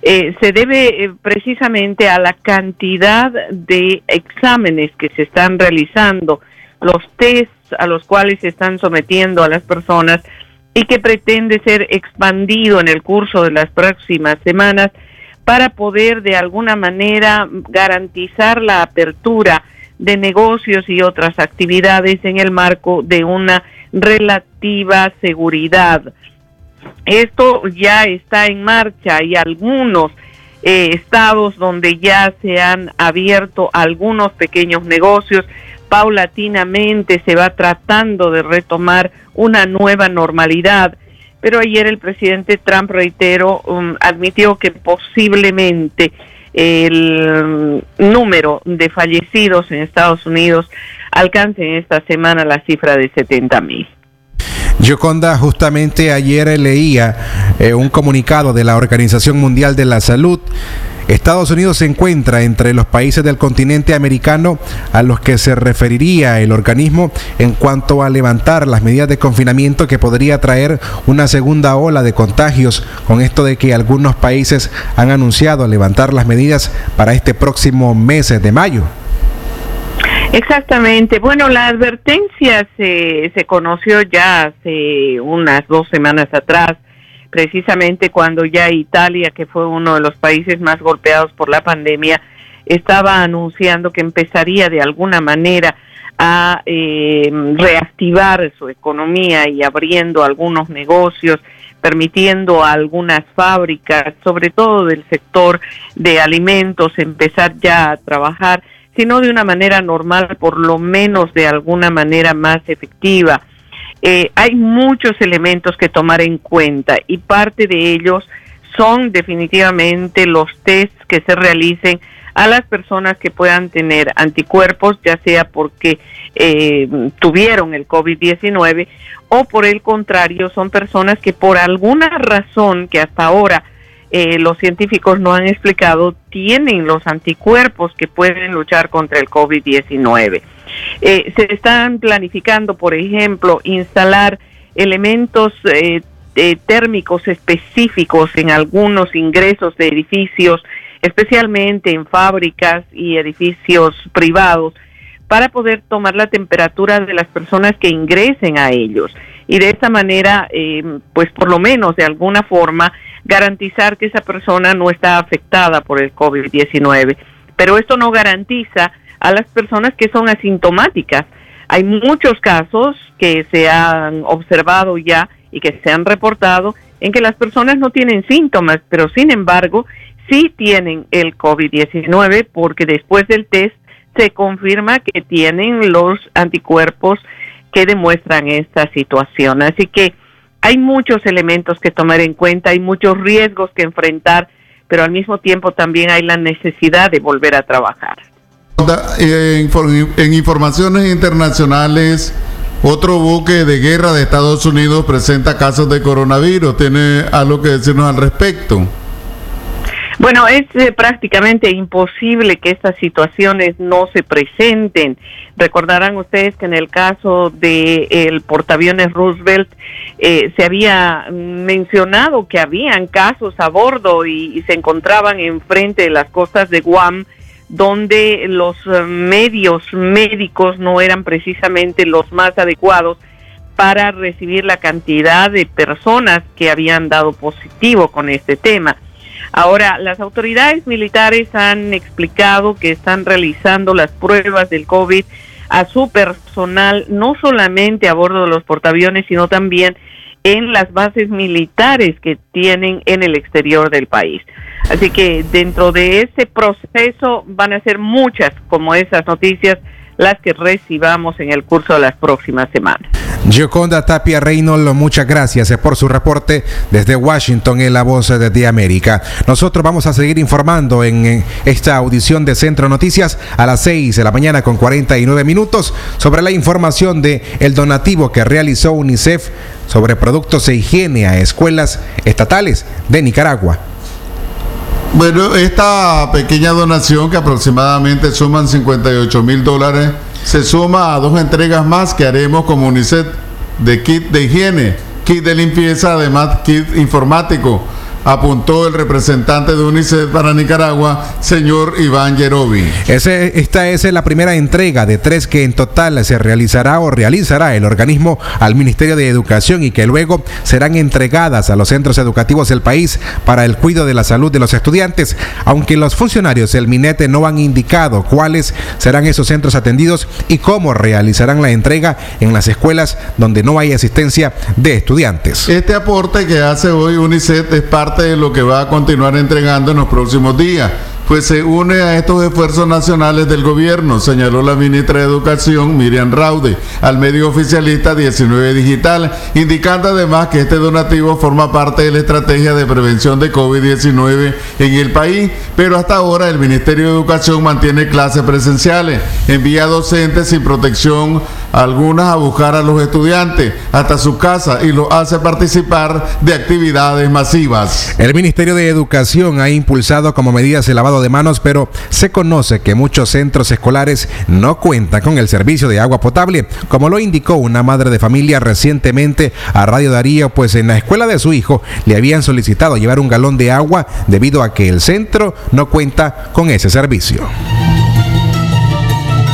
eh, se debe eh, precisamente a la cantidad de exámenes que se están realizando, los tests a los cuales se están sometiendo a las personas y que pretende ser expandido en el curso de las próximas semanas para poder de alguna manera garantizar la apertura de negocios y otras actividades en el marco de una relativa seguridad. Esto ya está en marcha y algunos eh, estados donde ya se han abierto algunos pequeños negocios, paulatinamente se va tratando de retomar una nueva normalidad. Pero ayer el presidente Trump, reitero, um, admitió que posiblemente el número de fallecidos en Estados Unidos alcance esta semana la cifra de 70 mil. Yoconda, justamente ayer leía eh, un comunicado de la Organización Mundial de la Salud. Estados Unidos se encuentra entre los países del continente americano a los que se referiría el organismo en cuanto a levantar las medidas de confinamiento que podría traer una segunda ola de contagios con esto de que algunos países han anunciado levantar las medidas para este próximo mes de mayo. Exactamente. Bueno, la advertencia se, se conoció ya hace unas dos semanas atrás, precisamente cuando ya Italia, que fue uno de los países más golpeados por la pandemia, estaba anunciando que empezaría de alguna manera a eh, reactivar su economía y abriendo algunos negocios, permitiendo a algunas fábricas, sobre todo del sector de alimentos, empezar ya a trabajar, sino de una manera normal, por lo menos de alguna manera más efectiva. Eh, hay muchos elementos que tomar en cuenta y parte de ellos son definitivamente los tests que se realicen a las personas que puedan tener anticuerpos, ya sea porque eh, tuvieron el COVID-19 o por el contrario son personas que por alguna razón que hasta ahora eh, los científicos no han explicado, tienen los anticuerpos que pueden luchar contra el COVID-19. Eh, se están planificando, por ejemplo, instalar elementos térmicos específicos en algunos ingresos de edificios especialmente en fábricas y edificios privados, para poder tomar la temperatura de las personas que ingresen a ellos y de esa manera, eh, pues por lo menos de alguna forma, garantizar que esa persona no está afectada por el COVID-19. Pero esto no garantiza a las personas que son asintomáticas. Hay muchos casos que se han observado ya y que se han reportado en que las personas no tienen síntomas, pero sin embargo sí tienen el COVID-19 porque después del test se confirma que tienen los anticuerpos que demuestran esta situación. Así que hay muchos elementos que tomar en cuenta, hay muchos riesgos que enfrentar, pero al mismo tiempo también hay la necesidad de volver a trabajar. En informaciones internacionales, otro buque de guerra de Estados Unidos presenta casos de coronavirus. ¿Tiene algo que decirnos al respecto? Bueno, es eh, prácticamente imposible que estas situaciones no se presenten. Recordarán ustedes que en el caso del el portaaviones Roosevelt eh, se había mencionado que habían casos a bordo y, se encontraban enfrente de las costas de Guam donde los eh, medios médicos no eran precisamente los más adecuados para recibir la cantidad de personas que habían dado positivo con este tema. Ahora, las autoridades militares han explicado que están realizando las pruebas del COVID a su personal, no solamente a bordo de los portaaviones, sino también en las bases militares que tienen en el exterior del país. Así que dentro de ese proceso van a ser muchas como esas noticias las que recibamos en el curso de las próximas semanas. Gioconda Tapia Reynolds, muchas gracias eh, por su reporte desde Washington en La Voz de América. Nosotros vamos a seguir informando en esta audición de Centro Noticias a las 6 de la mañana con 49 minutos sobre la información de el donativo que realizó UNICEF sobre productos de higiene a escuelas estatales de Nicaragua. Bueno, esta pequeña donación que aproximadamente suman 58 mil dólares se suma a dos entregas más que haremos como UNICEF de kit de higiene, kit de limpieza, además kit informático apuntó el representante de UNICEF para Nicaragua, señor Iván Yerovi. esta es la primera entrega de tres que en total se realizará o realizará el organismo al Ministerio de Educación y que luego serán entregadas a los centros educativos del país para el cuidado de la salud de los estudiantes, aunque los funcionarios del MINETE no han indicado cuáles serán esos centros atendidos y cómo realizarán la entrega en las escuelas donde no hay asistencia de estudiantes. Este aporte que hace hoy UNICEF es parte de lo que va a continuar entregando en los próximos días pues se une a estos esfuerzos nacionales del gobierno, señaló la ministra de Educación Miriam Raude al medio oficialista 19 Digital, indicando además que este donativo forma parte de la estrategia de prevención de COVID-19 en el país, pero hasta ahora el Ministerio de Educación mantiene clases presenciales, envía docentes sin protección algunas a buscar a los estudiantes hasta su casa y los hace participar de actividades masivas. El Ministerio de Educación ha impulsado como medidas el lavado de manos, pero se conoce que muchos centros escolares no cuentan con el servicio de agua potable, como lo indicó una madre de familia recientemente a Radio Darío, pues en la escuela de su hijo le habían solicitado llevar un galón de agua debido a que el centro no cuenta con ese servicio.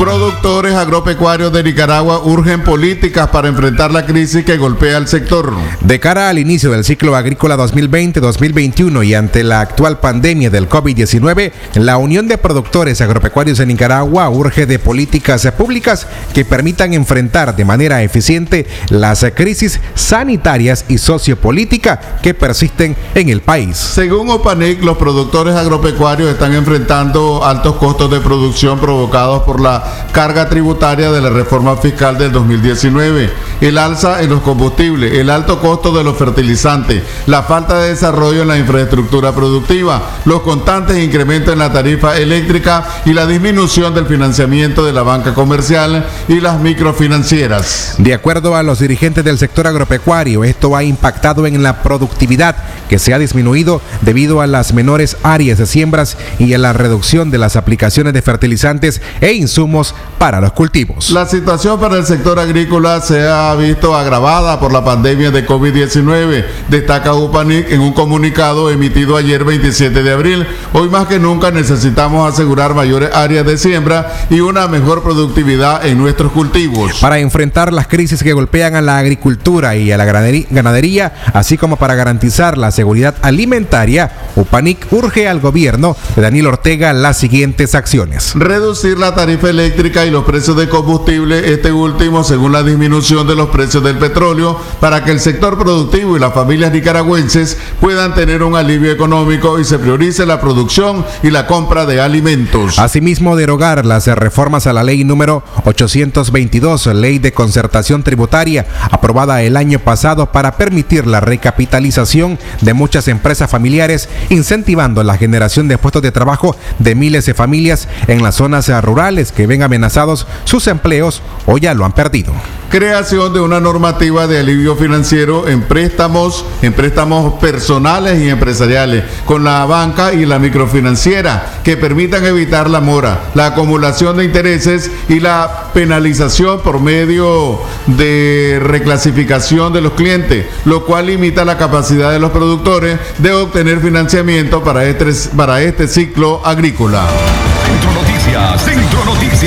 Productores agropecuarios de Nicaragua urgen políticas para enfrentar la crisis que golpea al sector. De cara al inicio del ciclo agrícola 2020-2021 y ante la actual pandemia del COVID-19, la Unión de Productores Agropecuarios de Nicaragua urge de políticas públicas que permitan enfrentar de manera eficiente las crisis sanitarias y sociopolítica que persisten en el país. Según OPANIC, los productores agropecuarios están enfrentando altos costos de producción provocados por la carga tributaria de la reforma fiscal del 2019, el alza en los combustibles, el alto costo de los fertilizantes, la falta de desarrollo en la infraestructura productiva, los constantes incrementos en la tarifa eléctrica y la disminución del financiamiento de la banca comercial y las microfinancieras. De acuerdo a los dirigentes del sector agropecuario, esto ha impactado en la productividad que se ha disminuido debido a las menores áreas de siembras y a la reducción de las aplicaciones de fertilizantes e insumos para los cultivos. La situación para el sector agrícola se ha visto agravada por la pandemia de COVID-19, destaca UPANIC en un comunicado emitido ayer 27 de abril. Hoy más que nunca necesitamos asegurar mayores áreas de siembra y una mejor productividad en nuestros cultivos. Para enfrentar las crisis que golpean a la agricultura y a la ganadería, así como para garantizar la seguridad alimentaria, UPANIC urge al gobierno de Daniel Ortega las siguientes acciones. Reducir la tarifa eléctrica y los precios de combustible, este último según la disminución de los precios del petróleo, para que el sector productivo y las familias nicaragüenses puedan tener un alivio económico y se priorice la producción y la compra de alimentos. Asimismo, derogar las reformas a la ley número 822, ley de concertación tributaria, aprobada el año pasado para permitir la recapitalización de muchas empresas familiares, incentivando la generación de puestos de trabajo de miles de familias en las zonas rurales que ven amenazados sus empleos o ya lo han perdido. Creación de una normativa de alivio financiero en préstamos, en préstamos personales y empresariales con la banca y la microfinanciera que permitan evitar la mora, la acumulación de intereses y la penalización por medio de reclasificación de los clientes, lo cual limita la capacidad de los productores de obtener financiamiento para este, para este ciclo agrícola. Centro Noticias,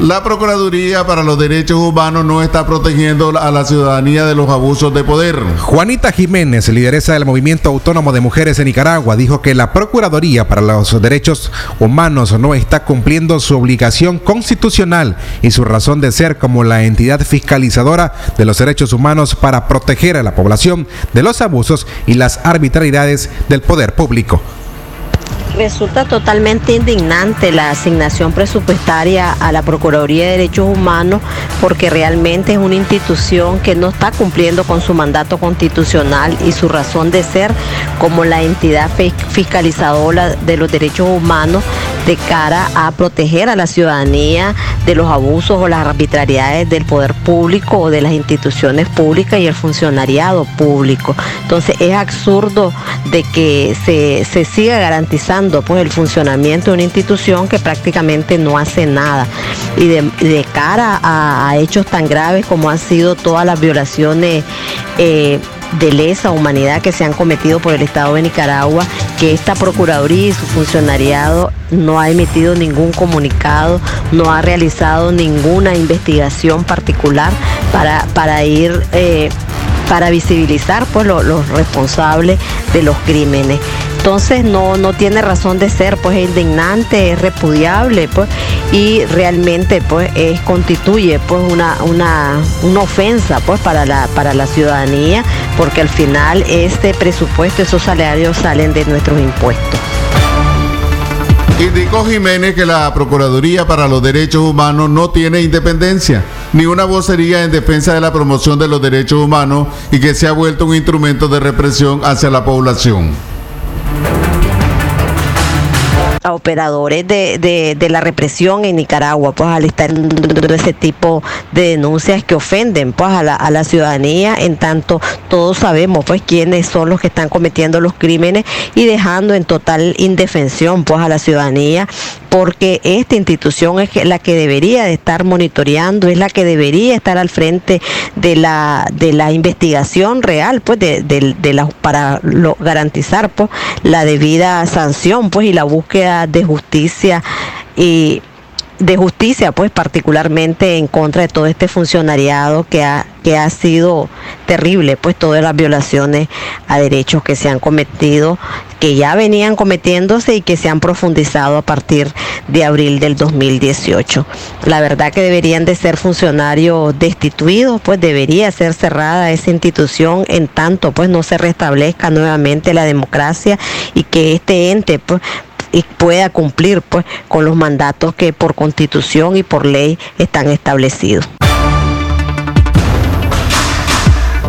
La Procuraduría para los Derechos Humanos no está protegiendo a la ciudadanía de los abusos de poder. Juanita Jiménez, lideresa del Movimiento Autónomo de Mujeres en Nicaragua, dijo que la Procuraduría para los Derechos Humanos no está cumpliendo su obligación constitucional y su razón de ser como la entidad fiscalizadora de los derechos humanos para proteger a la población de los abusos y las arbitrariedades del poder público. Resulta totalmente indignante la asignación presupuestaria a la Procuraduría de Derechos Humanos porque realmente es una institución que no está cumpliendo con su mandato constitucional y su razón de ser como la entidad fiscalizadora de los derechos humanos de cara a proteger a la ciudadanía de los abusos o las arbitrariedades del poder público o de las instituciones públicas y el funcionariado público. Entonces es absurdo de que se, se siga garantizando pues, el funcionamiento de una institución que prácticamente no hace nada. Y de, cara a, a, hechos tan graves como han sido todas las violaciones eh, de lesa humanidad que se han cometido por el Estado de Nicaragua, que esta Procuraduría y su funcionariado no ha emitido ningún comunicado, no ha realizado ninguna investigación particular para, para ir... Eh, para visibilizar pues los lo responsables de los crímenes. Entonces no, no tiene razón de ser, pues es indignante, es repudiable, pues, y realmente pues es, constituye pues una, una, una ofensa pues para la, para la ciudadanía, porque al final este presupuesto, esos salarios salen de nuestros impuestos. Indicó Jiménez que la Procuraduría para los Derechos Humanos no tiene independencia, ni una vocería en defensa de la promoción de los derechos humanos y que se ha vuelto un instrumento de represión hacia la población. A operadores de, de, la represión en Nicaragua, pues al estar ese tipo de denuncias que ofenden pues a la, a la ciudadanía, en tanto todos sabemos pues quiénes son los que están cometiendo los crímenes y dejando en total indefensión pues a la ciudadanía porque esta institución es la que debería de estar monitoreando, es la que debería estar al frente de la de la investigación real, pues de, de, de la para lo, garantizar pues la debida sanción pues y la búsqueda de justicia y de justicia, pues particularmente en contra de todo este funcionariado que ha, que ha sido terrible, pues todas las violaciones a derechos que se han cometido, que ya venían cometiéndose y que se han profundizado a partir de abril del 2018. La verdad que deberían de ser funcionarios destituidos, pues debería ser cerrada esa institución en tanto pues no se restablezca nuevamente la democracia y que este ente pues y pueda cumplir pues con los mandatos que por constitución y por ley están establecidos.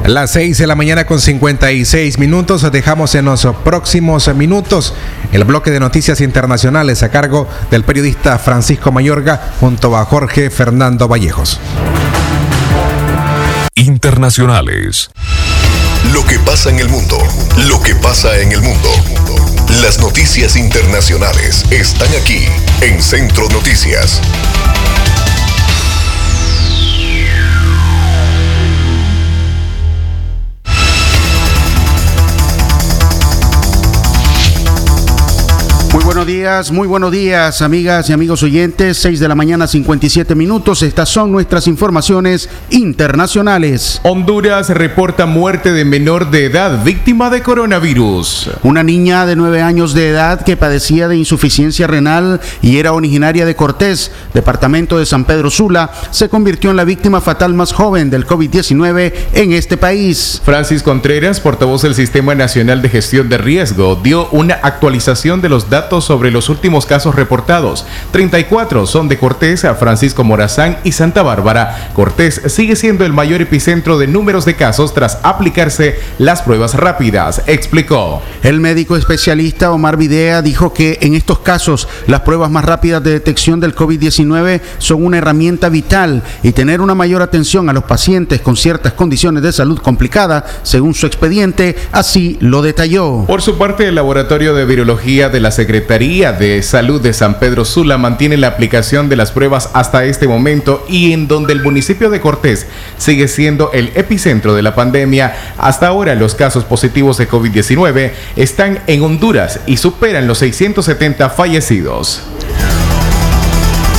Las 6 de la mañana con 56 minutos. Dejamos en los próximos minutos el bloque de noticias internacionales a cargo del periodista Francisco Mayorga junto a Jorge Fernando Vallejos. Internacionales. Lo que pasa en el mundo. Lo que pasa en el mundo. Las noticias internacionales están aquí en Centro Noticias. Días, muy buenos días, amigas y amigos oyentes. 6 de la mañana, 57 minutos. Estas son nuestras informaciones internacionales. Honduras reporta muerte de menor de edad víctima de coronavirus. Una niña de 9 años de edad que padecía de insuficiencia renal y era originaria de Cortés, departamento de San Pedro Sula, se convirtió en la víctima fatal más joven del COVID-19 en este país. Francis Contreras, portavoz del Sistema Nacional de Gestión de Riesgo, dio una actualización de los datos sobre los últimos casos reportados. 34 son de Cortés, Francisco Morazán y Santa Bárbara. Cortés sigue siendo el mayor epicentro de números de casos tras aplicarse las pruebas rápidas, explicó. El médico especialista Omar Videa dijo que en estos casos las pruebas más rápidas de detección del COVID-19 son una herramienta vital y tener una mayor atención a los pacientes con ciertas condiciones de salud complicada, según su expediente, así lo detalló. Por su parte, el Laboratorio de Virología de la Secretaría de Salud de San Pedro Sula mantiene la aplicación de las pruebas hasta este momento y en donde el municipio de Cortés sigue siendo el epicentro de la pandemia. Hasta ahora los casos positivos de COVID-19 están en Honduras y superan los 670 fallecidos.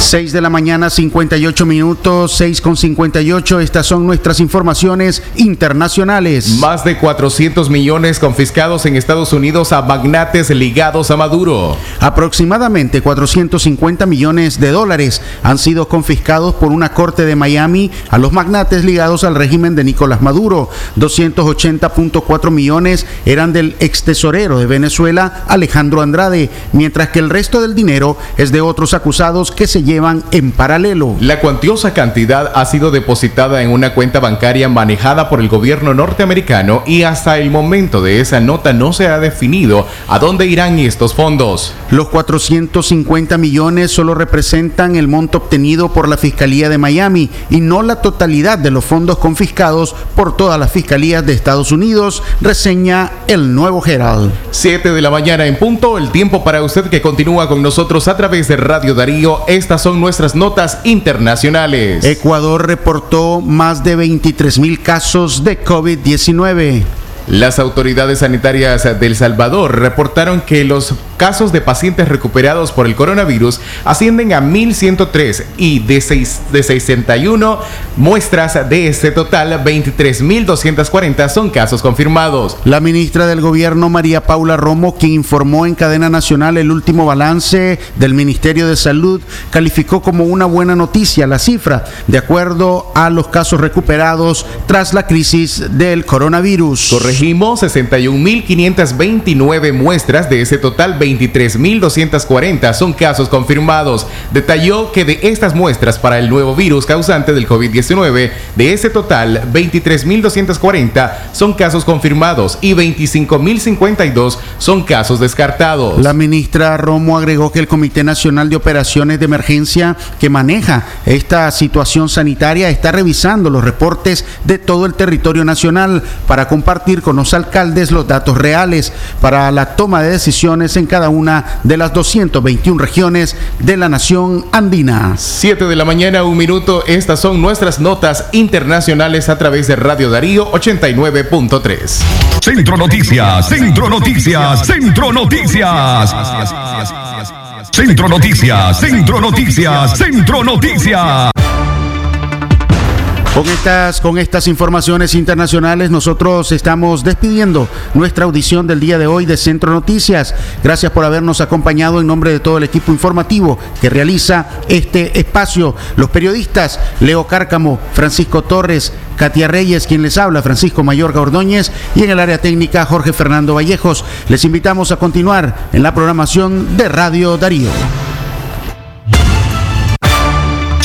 6 de la mañana, 58 minutos, 6 con 58. Estas son nuestras informaciones internacionales. Más de 400 millones confiscados en Estados Unidos a magnates ligados a Maduro. Aproximadamente 450 millones de dólares han sido confiscados por una corte de Miami a los magnates ligados al régimen de Nicolás Maduro. 280.4 millones eran del ex tesorero de Venezuela, Alejandro Andrade, mientras que el resto del dinero es de otros acusados que se llevan en paralelo. La cuantiosa cantidad ha sido depositada en una cuenta bancaria manejada por el gobierno norteamericano y hasta el momento de esa nota no se ha definido a dónde irán estos fondos. Los 450 millones solo representan el monto obtenido por la Fiscalía de Miami y no la totalidad de los fondos confiscados por todas las fiscalías de Estados Unidos, reseña el nuevo Herald. 7 de la mañana en punto, el tiempo para usted que continúa con nosotros a través de Radio Darío. Estas son nuestras notas internacionales. Ecuador reportó más de 23 mil casos de COVID-19. Las autoridades sanitarias de El Salvador reportaron que los casos de pacientes recuperados por el coronavirus ascienden a 1.103 y de, seis, de 61 muestras de este total, 23.240 son casos confirmados. La ministra del Gobierno, María Paula Romo, quien informó en cadena nacional el último balance del Ministerio de Salud, calificó como una buena noticia la cifra, de acuerdo a los casos recuperados tras la crisis del coronavirus. Corregimos 61.529 muestras de ese total, 23.240 son casos confirmados. Detalló que de estas muestras para el nuevo virus causante del COVID-19, de ese total, 23.240 son casos confirmados y 25.052 son casos descartados. La ministra Romo agregó que el Comité Nacional de Operaciones de Emergencia que maneja esta situación sanitaria está revisando los reportes de todo el territorio nacional para compartir con los alcaldes los datos reales para la toma de decisiones en cada una de las 221 regiones de la nación andina. 7 de la mañana, un minuto. Estas son nuestras notas internacionales a través de Radio Darío 89.3. Centro Noticias, Centro Noticias, Centro Noticias. Centro Noticias, Centro Noticias, Centro Noticias. Con estas, con estas informaciones internacionales nosotros estamos despidiendo nuestra audición del día de hoy de Centro Noticias. Gracias por habernos acompañado en nombre de todo el equipo informativo que realiza este espacio. Los periodistas Leo Cárcamo, Francisco Torres, Katia Reyes, quien les habla, Francisco Mayorga Ordóñez y en el área técnica Jorge Fernando Vallejos. Les invitamos a continuar en la programación de Radio Darío.